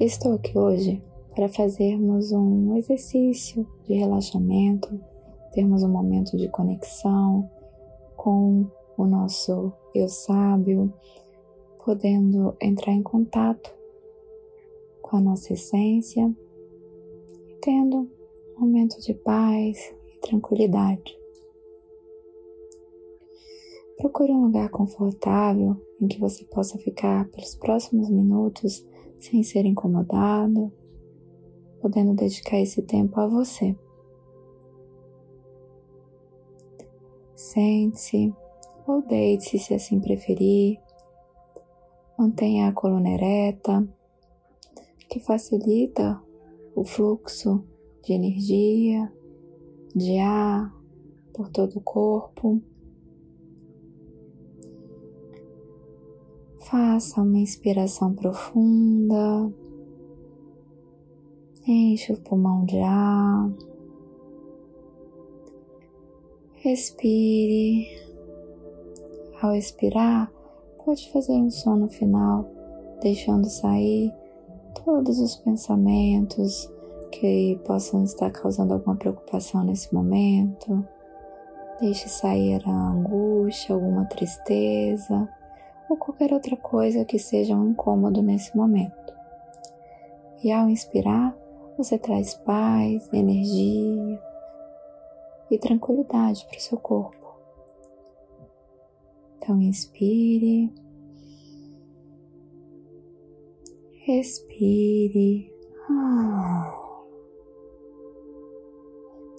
Estou aqui hoje para fazermos um exercício de relaxamento, termos um momento de conexão com o nosso eu sábio, podendo entrar em contato com a nossa essência e tendo um momento de paz e tranquilidade. Procure um lugar confortável em que você possa ficar pelos próximos minutos sem ser incomodado, podendo dedicar esse tempo a você. Sente-se ou deite-se se assim preferir. Mantenha a coluna ereta, que facilita o fluxo de energia, de ar por todo o corpo. Faça uma inspiração profunda. Enche o pulmão de ar. Respire. Ao expirar, pode fazer um som no final, deixando sair todos os pensamentos que possam estar causando alguma preocupação nesse momento. Deixe sair a angústia, alguma tristeza ou qualquer outra coisa que seja um incômodo nesse momento. E ao inspirar, você traz paz, energia e tranquilidade para o seu corpo. Então, inspire, respire, ah.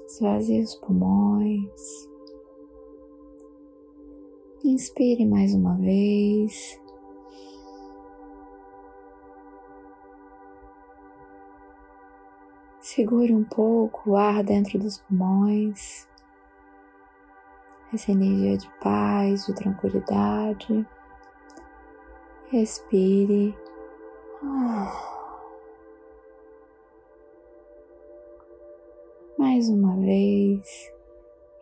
esvazie os pulmões. Inspire mais uma vez. Segure um pouco o ar dentro dos pulmões, essa energia de paz, de tranquilidade. Respire. Mais uma vez,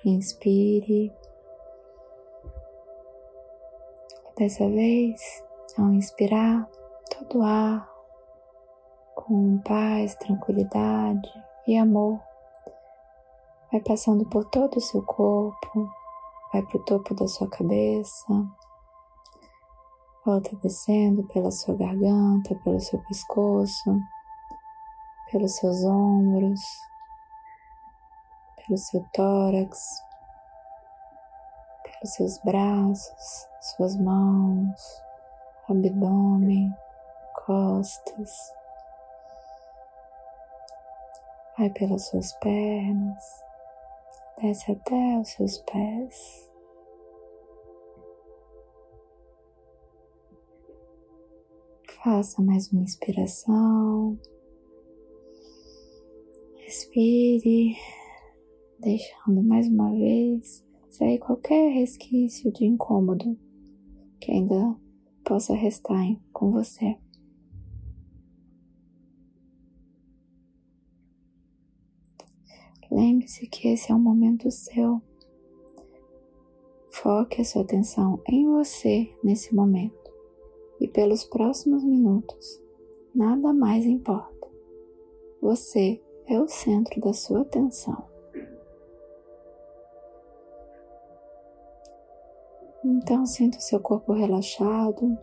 inspire. Dessa vez, ao inspirar, todo o ar com paz, tranquilidade e amor vai passando por todo o seu corpo, vai para o topo da sua cabeça, volta descendo pela sua garganta, pelo seu pescoço, pelos seus ombros, pelo seu tórax, pelos seus braços, suas mãos, abdômen, costas. Vai pelas suas pernas, desce até os seus pés. Faça mais uma inspiração. Respire, deixando mais uma vez sair qualquer resquício de incômodo que ainda possa restar com você. Lembre-se que esse é um momento seu. Foque a sua atenção em você nesse momento e pelos próximos minutos. Nada mais importa. Você é o centro da sua atenção. Então sinta o seu corpo relaxado,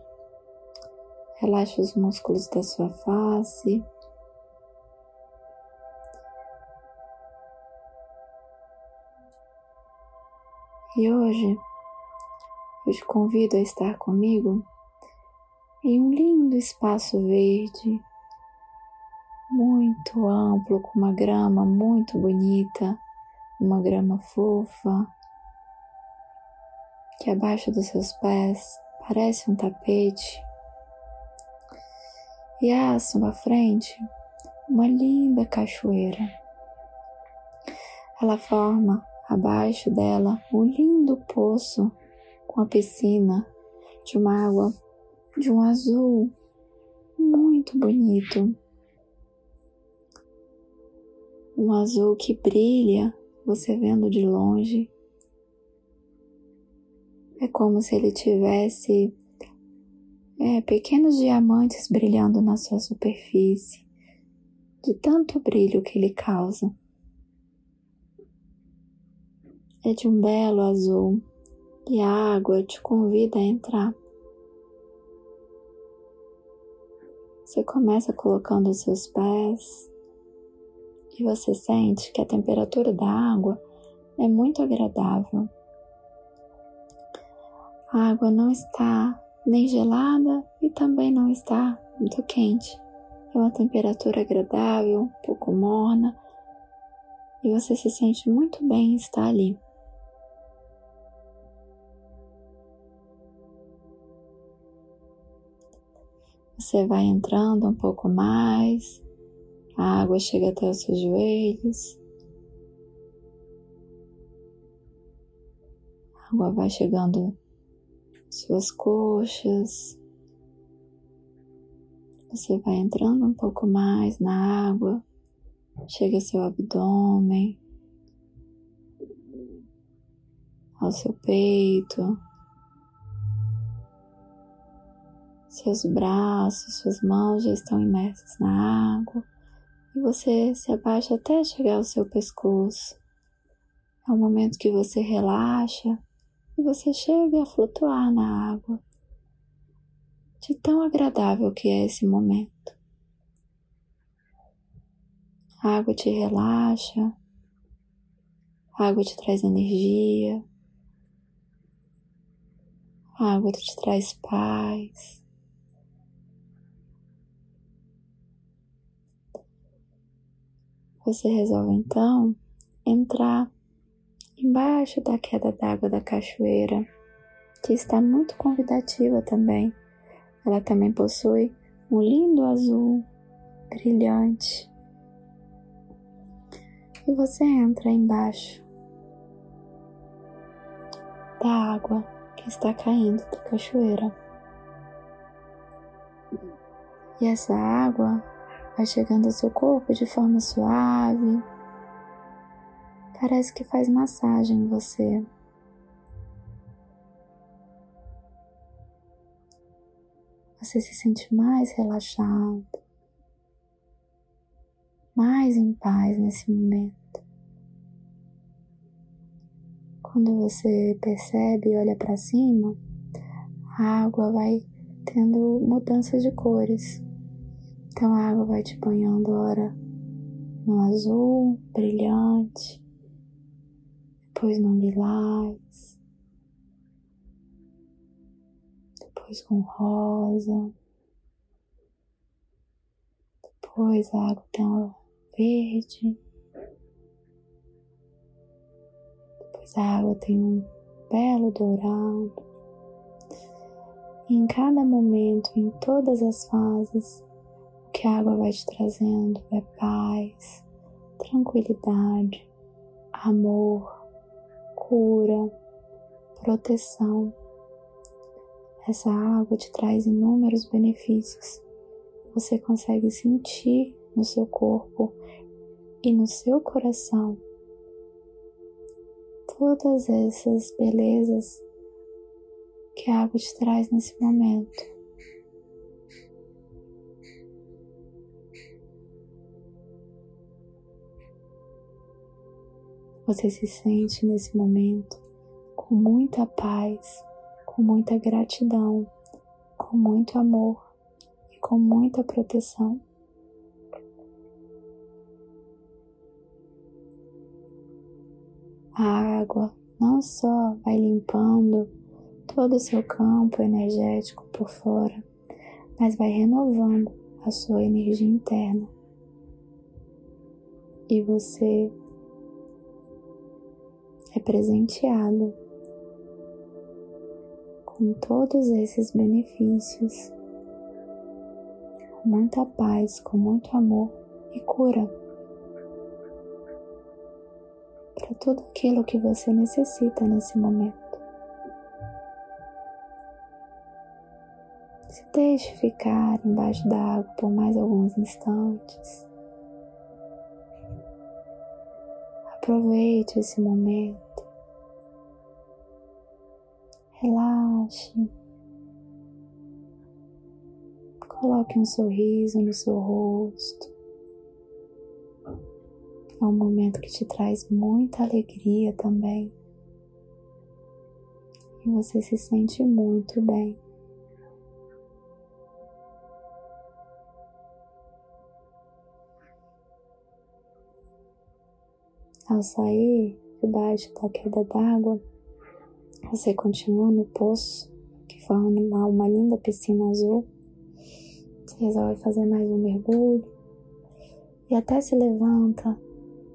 relaxe os músculos da sua face. E hoje eu te convido a estar comigo em um lindo espaço verde, muito amplo, com uma grama muito bonita, uma grama fofa que abaixo dos seus pés parece um tapete. E à sua frente, uma linda cachoeira. Ela forma abaixo dela um lindo poço com a piscina de uma água de um azul muito bonito. Um azul que brilha, você vendo de longe. É como se ele tivesse é, pequenos diamantes brilhando na sua superfície, de tanto brilho que ele causa. É de um belo azul e a água te convida a entrar. Você começa colocando os seus pés e você sente que a temperatura da água é muito agradável. A água não está nem gelada e também não está muito quente. É uma temperatura agradável, um pouco morna, e você se sente muito bem em estar ali. Você vai entrando um pouco mais, a água chega até os seus joelhos. A água vai chegando suas coxas. Você vai entrando um pouco mais na água, chega ao seu abdômen, ao seu peito, Seus braços, suas mãos já estão imersas na água. E você se abaixa até chegar ao seu pescoço. É o momento que você relaxa e você chega a flutuar na água. De tão agradável que é esse momento. A água te relaxa, a água te traz energia, a água te traz paz. Você resolve então entrar embaixo da queda d'água da cachoeira, que está muito convidativa também. Ela também possui um lindo azul brilhante. E você entra embaixo da água que está caindo da cachoeira. E essa água vai chegando ao seu corpo de forma suave. Parece que faz massagem em você. Você se sente mais relaxado, mais em paz nesse momento. Quando você percebe e olha para cima, a água vai tendo mudanças de cores. Então a água vai te banhando ora no azul brilhante, depois no lilás, depois com rosa, depois a água tem um verde, depois a água tem um belo dourado. E em cada momento, em todas as fases, que a água vai te trazendo é paz, tranquilidade, amor, cura, proteção. Essa água te traz inúmeros benefícios. Você consegue sentir no seu corpo e no seu coração todas essas belezas que a água te traz nesse momento. Você se sente nesse momento com muita paz, com muita gratidão, com muito amor e com muita proteção. A água não só vai limpando todo o seu campo energético por fora, mas vai renovando a sua energia interna. E você é presenteado com todos esses benefícios, com muita paz, com muito amor e cura para tudo aquilo que você necessita nesse momento. Se deixe ficar embaixo da água por mais alguns instantes. Aproveite esse momento. Relaxe. Coloque um sorriso no seu rosto. É um momento que te traz muita alegria também. E você se sente muito bem. Ao sair debaixo da queda d'água, você continua no poço que forma uma linda piscina azul. Você resolve fazer mais um mergulho e até se levanta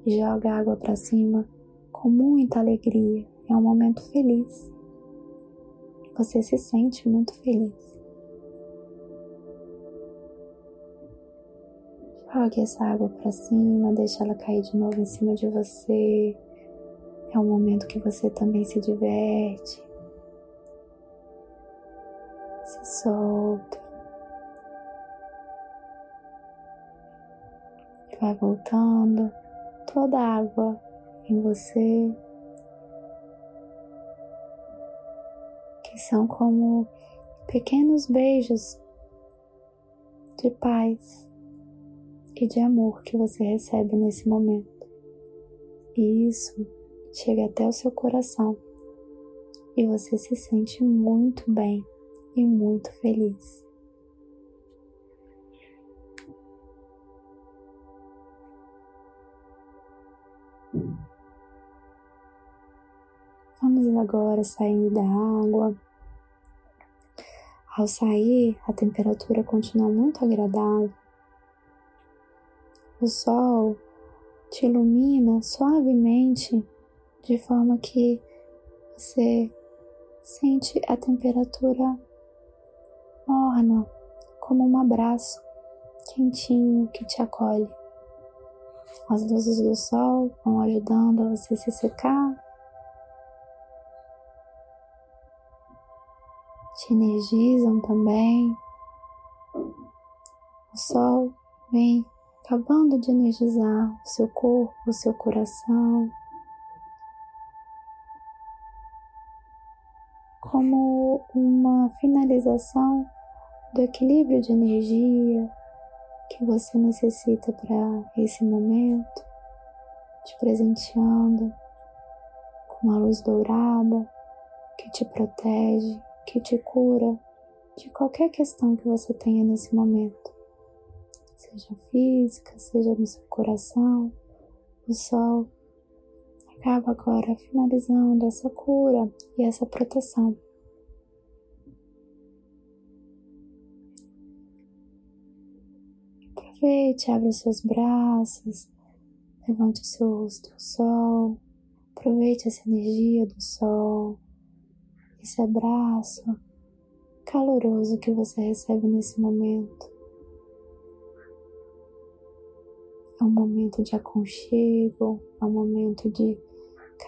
e joga água para cima com muita alegria. É um momento feliz. Você se sente muito feliz. Jogue essa água para cima, deixa ela cair de novo em cima de você. É um momento que você também se diverte. Se solta. E vai voltando toda a água em você. Que são como pequenos beijos de paz e de amor que você recebe nesse momento. Isso chega até o seu coração e você se sente muito bem e muito feliz. Vamos agora sair da água. Ao sair, a temperatura continua muito agradável o sol te ilumina suavemente de forma que você sente a temperatura morna, como um abraço quentinho que te acolhe. As luzes do sol vão ajudando a você se secar, te energizam também. O sol vem acabando de energizar o seu corpo, o seu coração, finalização do equilíbrio de energia que você necessita para esse momento, te presenteando com uma luz dourada que te protege, que te cura de qualquer questão que você tenha nesse momento seja física, seja no seu coração. O sol acaba agora finalizando essa cura e essa proteção. Aproveite, abra os seus braços, levante o seu rosto ao sol, aproveite essa energia do sol, esse abraço caloroso que você recebe nesse momento. É um momento de aconchego, é um momento de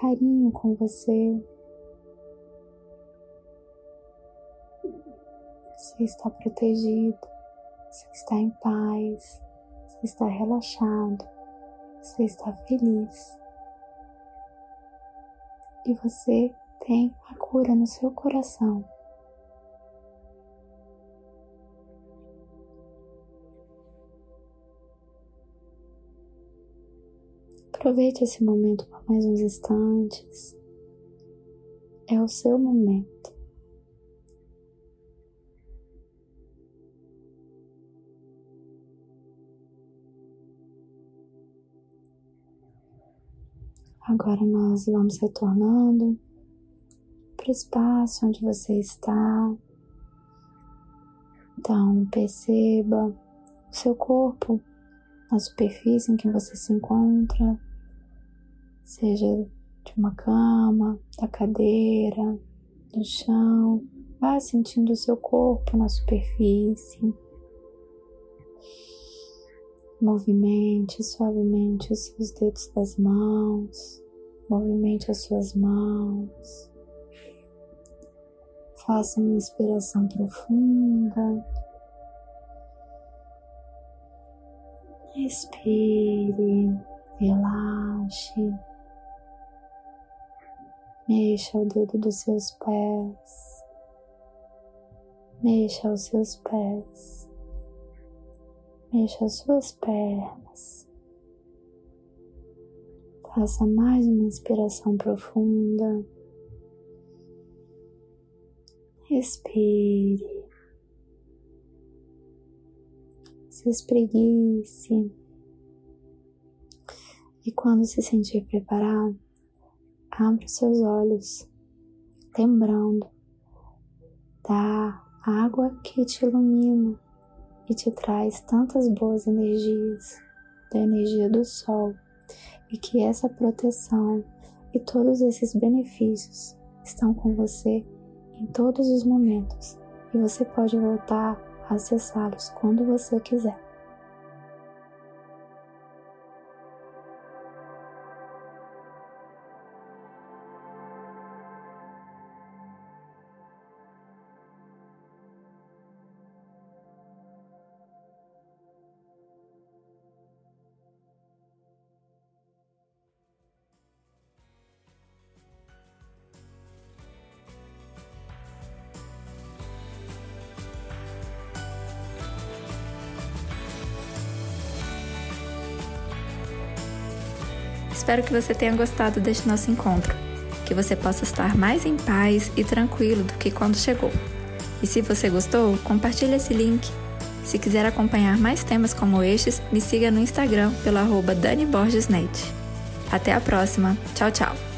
carinho com você. Você está protegido, você está em paz, você está relaxado, você está feliz. E você tem a cura no seu coração. Aproveite esse momento por mais uns instantes. É o seu momento. Agora nós vamos retornando para o espaço onde você está. Então, perceba o seu corpo na superfície em que você se encontra seja de uma cama, da cadeira, do chão Vá sentindo o seu corpo na superfície. Movimente suavemente os seus dedos das mãos. Movimente as suas mãos. Faça uma inspiração profunda. Respire, relaxe. Mexa o dedo dos seus pés. Mexa os seus pés. Mexa as suas pernas. Faça mais uma inspiração profunda. Respire. Se espreguice. E quando se sentir preparado, abra os seus olhos, lembrando da água que te ilumina e te traz tantas boas energias, da energia do sol, e que essa proteção e todos esses benefícios estão com você em todos os momentos e você pode voltar a acessá-los quando você quiser. Espero que você tenha gostado deste nosso encontro, que você possa estar mais em paz e tranquilo do que quando chegou. E se você gostou, compartilhe esse link. Se quiser acompanhar mais temas como estes, me siga no Instagram pelo arroba Dani Borges Net. Até a próxima. Tchau, tchau.